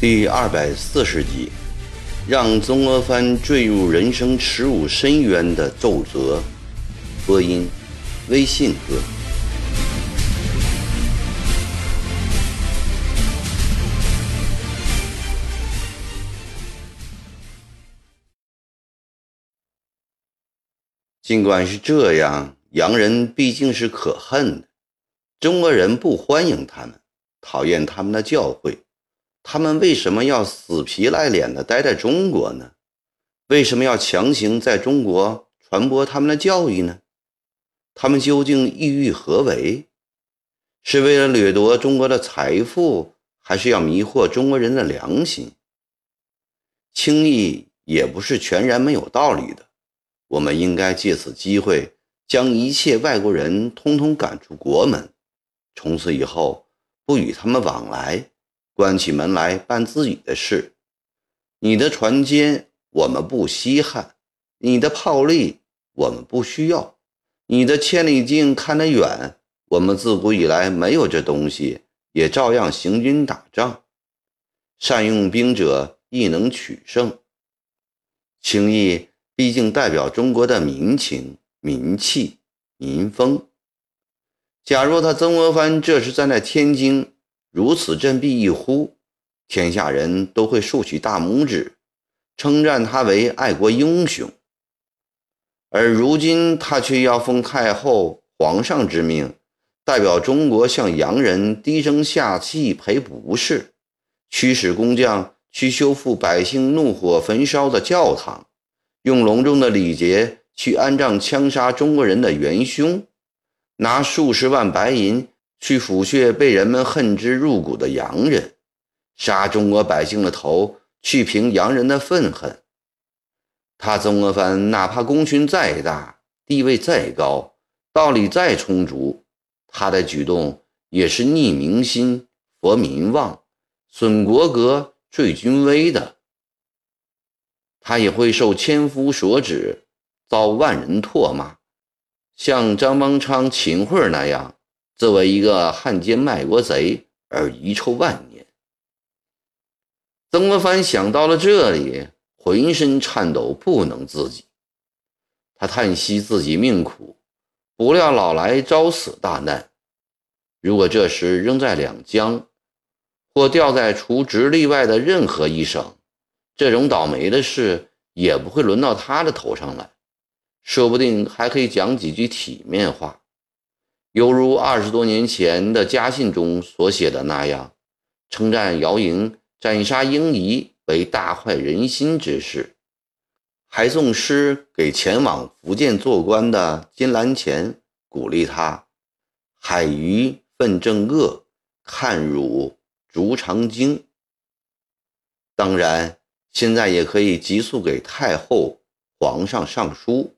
第二百四十集，让曾国藩坠入人生耻辱深渊的奏折。播音：微信哥。尽管是这样，洋人毕竟是可恨的，中国人不欢迎他们，讨厌他们的教诲。他们为什么要死皮赖脸地待在中国呢？为什么要强行在中国传播他们的教育呢？他们究竟意欲何为？是为了掠夺中国的财富，还是要迷惑中国人的良心？轻易也不是全然没有道理的。我们应该借此机会，将一切外国人通通赶出国门，从此以后不与他们往来。关起门来办自己的事，你的船坚我们不稀罕，你的炮利我们不需要，你的千里镜看得远，我们自古以来没有这东西，也照样行军打仗。善用兵者亦能取胜。轻易毕竟代表中国的民情、民气、民风。假若他曾国藩这时站在天津。如此振臂一呼，天下人都会竖起大拇指，称赞他为爱国英雄。而如今他却要奉太后、皇上之命，代表中国向洋人低声下气赔不是，驱使工匠去修复百姓怒火焚烧的教堂，用隆重的礼节去安葬枪杀中国人的元凶，拿数十万白银。去抚恤被人们恨之入骨的洋人，杀中国百姓的头，去平洋人的愤恨。他曾国藩哪怕功勋再大，地位再高，道理再充足，他的举动也是逆民心、佛民望、损国格、坠军威的。他也会受千夫所指，遭万人唾骂，像张邦昌、秦桧那样。作为一个汉奸卖国贼而遗臭万年，曾国藩想到了这里，浑身颤抖，不能自己。他叹息自己命苦，不料老来遭此大难。如果这时仍在两江，或掉在除直隶外的任何一省，这种倒霉的事也不会轮到他的头上来，说不定还可以讲几句体面话。犹如二十多年前的家信中所写的那样，称赞姚莹斩杀英仪为大快人心之事，还送诗给前往福建做官的金兰前，鼓励他：“海鱼奋正恶，看汝逐长经。”当然，现在也可以急速给太后、皇上上书，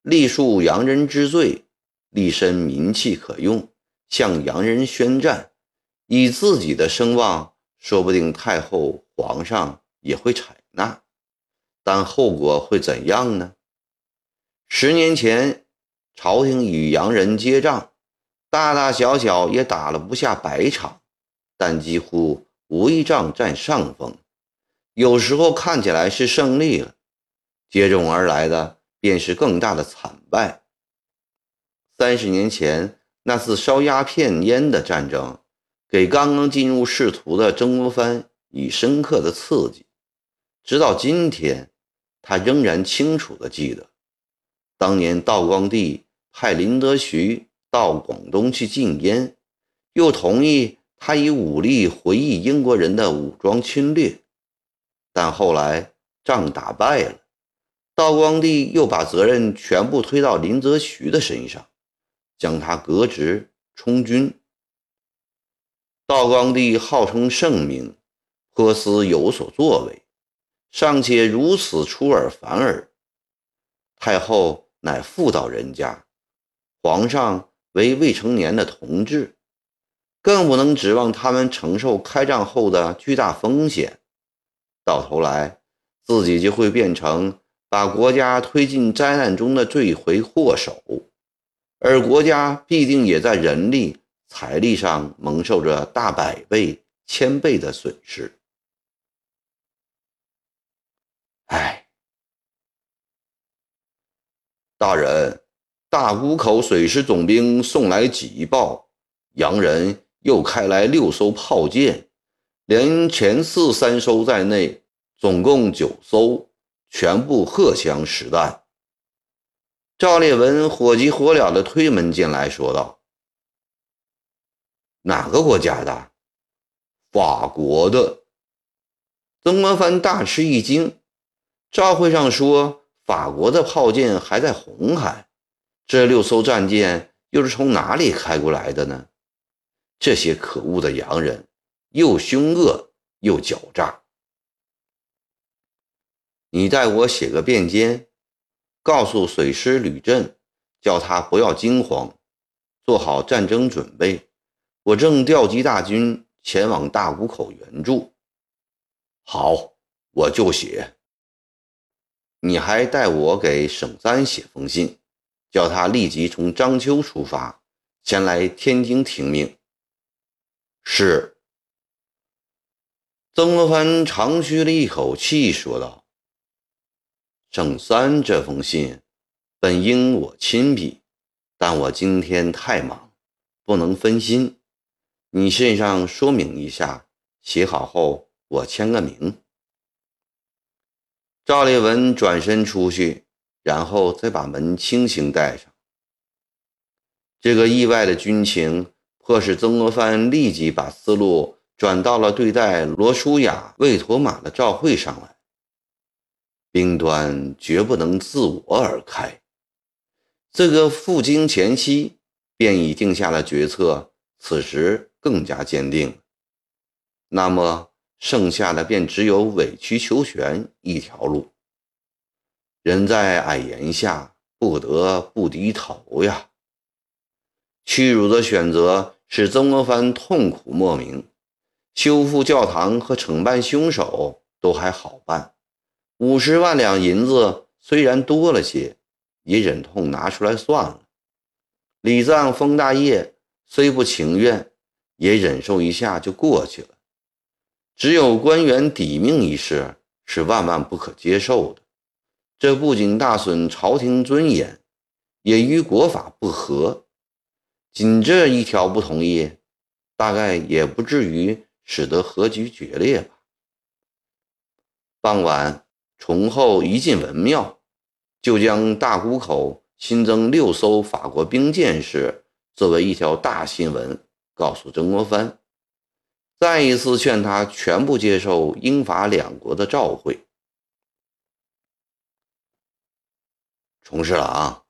立述洋人之罪。立身名气可用，向洋人宣战，以自己的声望，说不定太后、皇上也会采纳，但后果会怎样呢？十年前，朝廷与洋人接仗，大大小小也打了不下百场，但几乎无一仗占上风，有时候看起来是胜利了，接踵而来的便是更大的惨败。三十年前那次烧鸦片烟的战争，给刚刚进入仕途的曾国藩以深刻的刺激。直到今天，他仍然清楚地记得，当年道光帝派林则徐到广东去禁烟，又同意他以武力回忆英国人的武装侵略。但后来仗打败了，道光帝又把责任全部推到林则徐的身上。将他革职充军。道光帝号称圣明，颇思有所作为，尚且如此出尔反尔。太后乃妇道人家，皇上为未成年的同志，更不能指望他们承受开战后的巨大风险。到头来，自己就会变成把国家推进灾难中的罪魁祸首，而国家必定也在人力、财力上蒙受着大百倍、千倍的损失。哎，大人，大沽口水师总兵送来急报，洋人又开来六艘炮舰，连前四三艘在内，总共九艘。全部荷枪实弹。赵烈文火急火燎地推门进来，说道：“哪个国家的？法国的。”曾国藩大吃一惊。照会上说，法国的炮舰还在红海，这六艘战舰又是从哪里开过来的呢？这些可恶的洋人，又凶恶又狡诈。你代我写个便笺，告诉水师吕震，叫他不要惊慌，做好战争准备。我正调集大军前往大沽口援助。好，我就写。你还代我给省三写封信，叫他立即从章丘出发，前来天津听命。是。曾国藩长吁了一口气，说道。郑三这封信本应我亲笔，但我今天太忙，不能分心。你信上说明一下，写好后我签个名。赵烈文转身出去，然后再把门轻轻带上。这个意外的军情，迫使曾国藩立即把思路转到了对待罗舒雅、魏妥玛的照会上来。兵端绝不能自我而开。这个赴京前夕便已定下了决策，此时更加坚定。那么剩下的便只有委曲求全一条路。人在矮檐下，不得不低头呀。屈辱的选择使曾国藩痛苦莫名。修复教堂和惩办凶手都还好办。五十万两银子虽然多了些，也忍痛拿出来算了。礼葬封大业虽不情愿，也忍受一下就过去了。只有官员抵命一事是万万不可接受的，这不仅大损朝廷尊严，也与国法不合。仅这一条不同意，大概也不至于使得和局决裂吧。傍晚。崇厚一进文庙，就将大沽口新增六艘法国兵舰事作为一条大新闻告诉曾国藩，再一次劝他全部接受英法两国的召会。崇侍郎，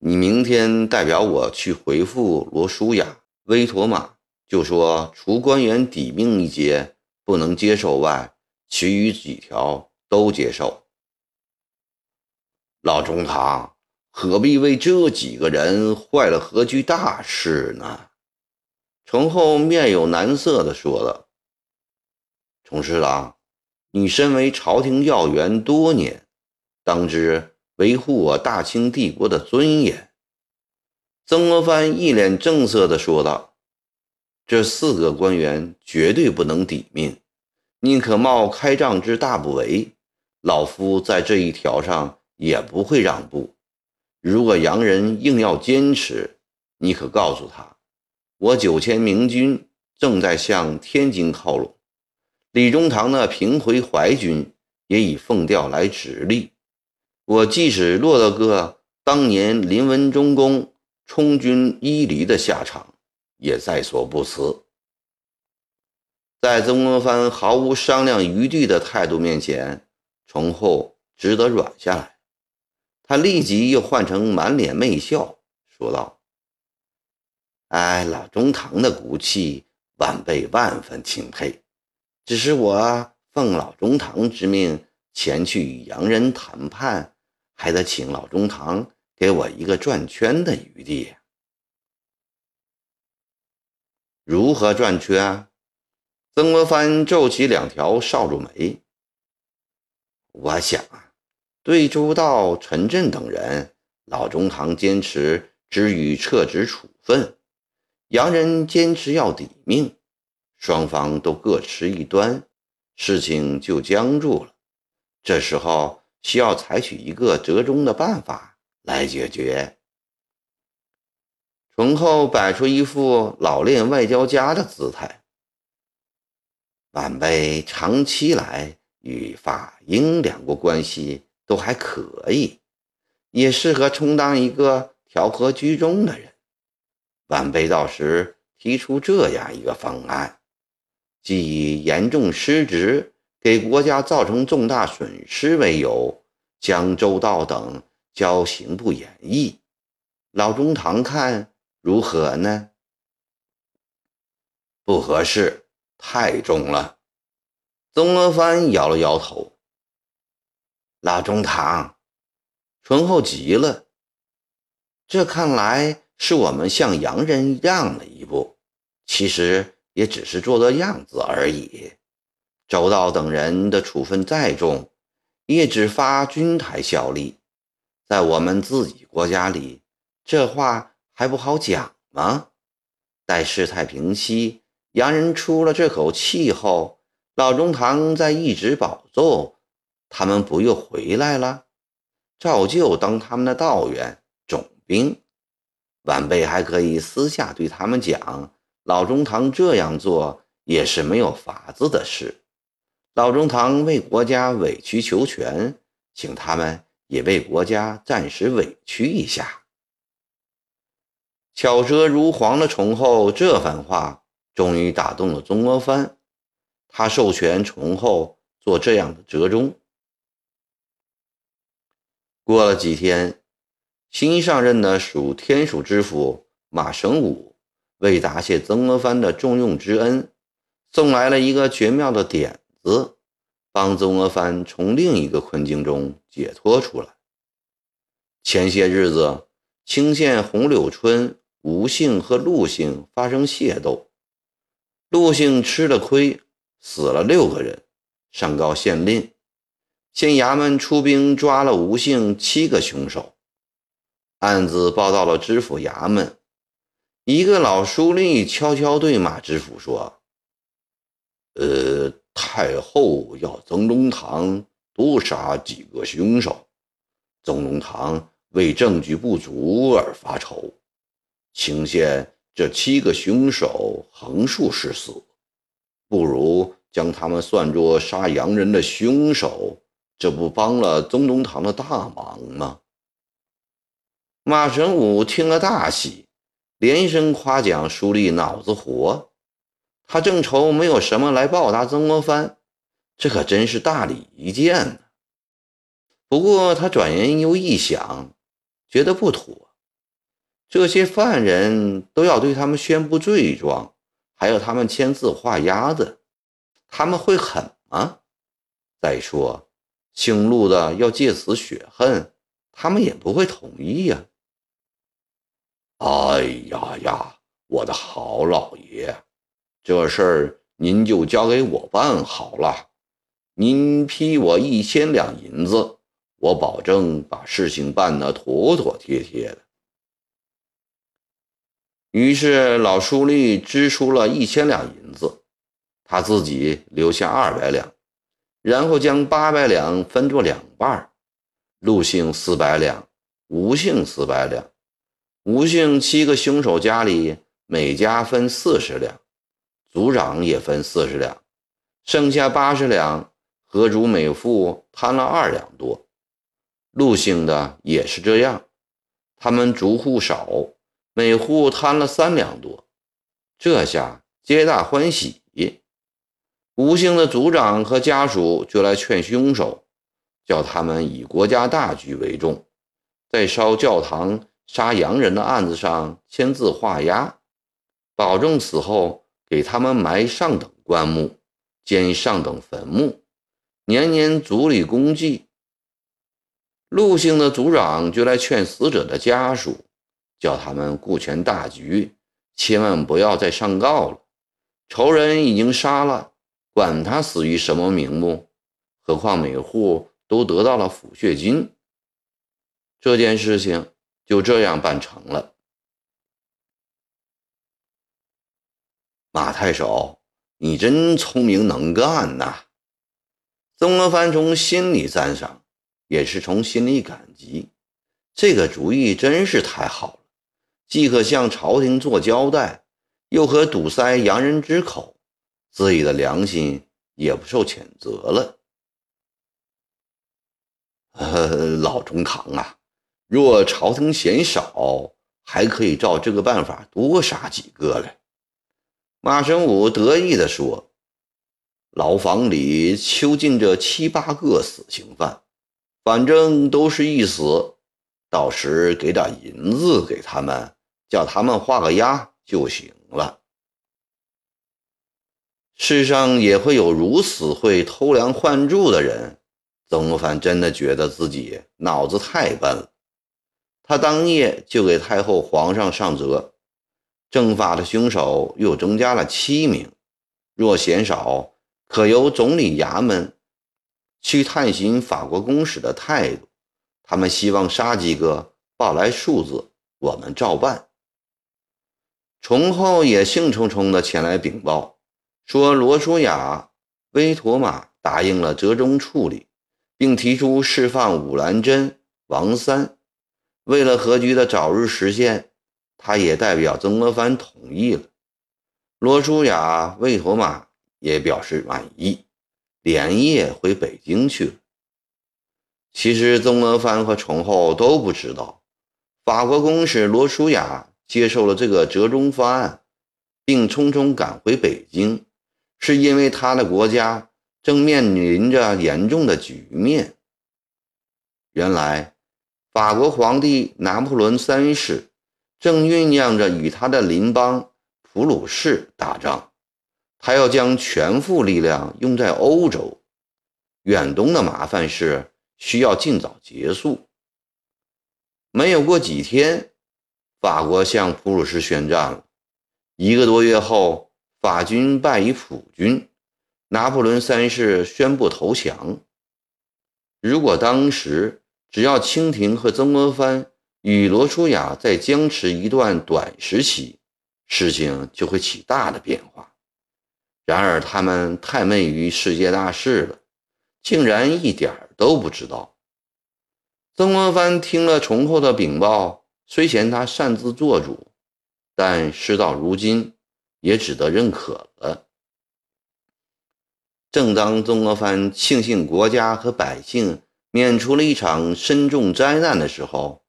你明天代表我去回复罗舒雅、威妥玛，就说除官员抵命一节不能接受外，其余几条。都接受。老中堂何必为这几个人坏了何局大事呢？崇厚面有难色的说道：“崇侍郎，你身为朝廷要员多年，当知维护我大清帝国的尊严。”曾国藩一脸正色的说道：“这四个官员绝对不能抵命，宁可冒开仗之大不韪。”老夫在这一条上也不会让步。如果洋人硬要坚持，你可告诉他，我九千明军正在向天津靠拢，李中堂的平回淮军也已奉调来直隶。我即使落了个当年林文忠公充军伊犁的下场，也在所不辞。在曾国藩毫无商量余地的态度面前。从后只得软下来，他立即又换成满脸媚笑，说道：“哎，老中堂的骨气，晚辈万分钦佩。只是我奉老中堂之命前去与洋人谈判，还得请老中堂给我一个转圈的余地。如何转圈？”曾国藩皱起两条少主眉。我想啊，对周道、陈震等人，老中堂坚持只予撤职处分，洋人坚持要抵命，双方都各持一端，事情就僵住了。这时候需要采取一个折中的办法来解决。醇厚摆出一副老练外交家的姿态。晚辈长期来与法英两国关系都还可以，也适合充当一个调和居中的人。晚辈到时提出这样一个方案，即以严重失职、给国家造成重大损失为由，将周道等交刑部演绎。老中堂看。如何呢？不合适，太重了。曾国藩摇了摇头。老中堂，醇厚极了。这看来是我们向洋人让了一步，其实也只是做做样子而已。周道等人的处分再重，也只发军台效力，在我们自己国家里，这话。还不好讲吗？待事态平息，洋人出了这口气后，老中堂在一直保奏，他们不又回来了？照旧当他们的道员、总兵。晚辈还可以私下对他们讲，老中堂这样做也是没有法子的事。老中堂为国家委曲求全，请他们也为国家暂时委屈一下。巧舌如簧的崇厚这番话，终于打动了曾国藩。他授权崇厚做这样的折中。过了几天，新上任的蜀天蜀知府马绳武为答谢曾国藩的重用之恩，送来了一个绝妙的点子，帮曾国藩从另一个困境中解脱出来。前些日子，清县红柳村。吴姓和陆姓发生械斗，陆姓吃了亏，死了六个人，上告县令。县衙门出兵抓了吴姓七个凶手，案子报到了知府衙门。一个老书吏悄悄对马知府说：“呃，太后要曾中堂多杀几个凶手，曾中堂为证据不足而发愁。”清县这七个凶手横竖是死，不如将他们算作杀洋人的凶手，这不帮了曾宗堂的大忙吗？马神武听了大喜，连声夸奖书吏脑子活。他正愁没有什么来报答曾国藩，这可真是大礼一件呢。不过他转念又一想，觉得不妥。这些犯人都要对他们宣布罪状，还有他们签字画押的，他们会狠吗？再说，姓陆的要借此雪恨，他们也不会同意呀。哎呀呀，我的好老爷，这事儿您就交给我办好了，您批我一千两银子，我保证把事情办得妥妥帖帖的。于是老书吏支出了一千两银子，他自己留下二百两，然后将八百两分作两半陆姓四百两，吴姓四百两。吴姓七个凶手家里每家分四十两，族长也分四十两，剩下八十两，何主每户摊了二两多。陆姓的也是这样，他们族户少。每户摊了三两多，这下皆大欢喜。吴姓的族长和家属就来劝凶手，叫他们以国家大局为重，在烧教堂、杀洋人的案子上签字画押，保证死后给他们埋上等棺木，建上等坟墓，年年族里公祭。陆姓的族长就来劝死者的家属。叫他们顾全大局，千万不要再上告了。仇人已经杀了，管他死于什么名目？何况每户都得到了抚恤金。这件事情就这样办成了。马太守，你真聪明能干呐！曾国藩从心里赞赏，也是从心里感激。这个主意真是太好了，既可向朝廷做交代，又可堵塞洋人之口，自己的良心也不受谴责了。呃，老中堂啊，若朝廷嫌少，还可以照这个办法多杀几个来。马神武得意地说：“牢房里囚禁着七八个死刑犯，反正都是一死。”到时给点银子给他们，叫他们画个押就行了。世上也会有如此会偷梁换柱的人。曾国藩真的觉得自己脑子太笨了。他当夜就给太后、皇上上折：正法的凶手又增加了七名，若嫌少，可由总理衙门去探寻法国公使的态度。他们希望杀几个，报来数字，我们照办。崇厚也兴冲冲地前来禀报，说罗淑雅、威妥玛答应了折中处理，并提出释放武兰珍、王三。为了和局的早日实现，他也代表曾国藩同意了。罗淑雅、魏妥玛也表示满意，连夜回北京去了。其实，曾国藩和崇厚都不知道，法国公使罗淑雅接受了这个折中方案，并匆匆赶回北京，是因为他的国家正面临着严重的局面。原来，法国皇帝拿破仑三世正酝酿着与他的邻邦普鲁士打仗，他要将全副力量用在欧洲。远东的麻烦事。需要尽早结束。没有过几天，法国向普鲁士宣战了。一个多月后，法军败于普军，拿破仑三世宣布投降。如果当时只要清廷和曾国藩与罗淑雅再僵持一段短时期，事情就会起大的变化。然而，他们太闷于世界大事了。竟然一点都不知道。曾国藩听了崇厚的禀报，虽嫌他擅自做主，但事到如今，也只得认可了。正当曾国藩庆幸国家和百姓免除了一场深重灾难的时候，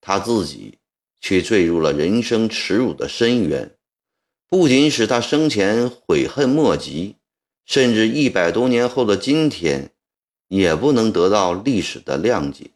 他自己却坠入了人生耻辱的深渊，不仅使他生前悔恨莫及，甚至一百多年后的今天。也不能得到历史的谅解。